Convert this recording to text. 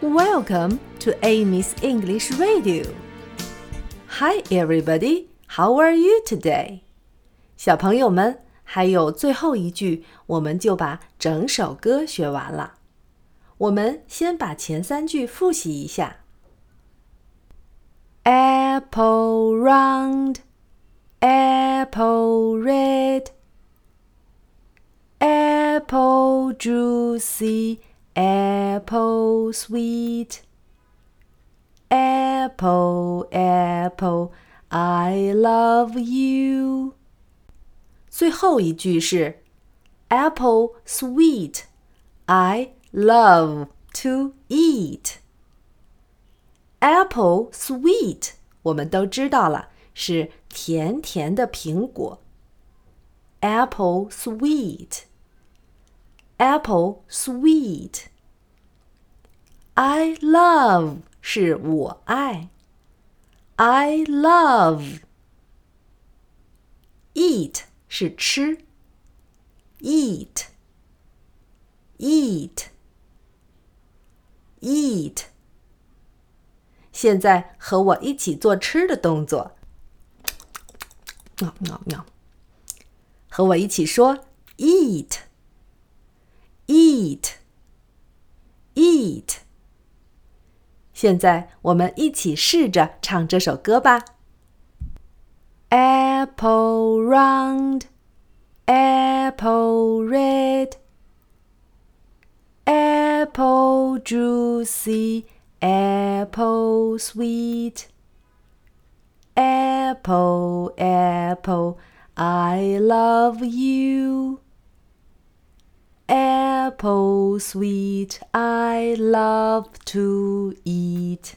Welcome to Amy's English Radio. Hi, everybody. How are you today? 小朋友们，还有最后一句，我们就把整首歌学完了。我们先把前三句复习一下。Apple round, apple red, apple juicy, apple sweet. Apple, apple, I love you. 最后一句是 Apple sweet, I love to eat. Apple sweet，我们都知道了，是甜甜的苹果。Apple sweet, apple sweet. I love 是我爱，I love。Eat 是吃，eat，eat，eat。现在和我一起做吃的动作，喵喵喵。和我一起说 ，eat，eat，eat。现在我们一起试着唱这首歌吧。Apple round, apple red, apple juicy, apple sweet. Apple, apple, I love you. Apple sweet, I love to eat.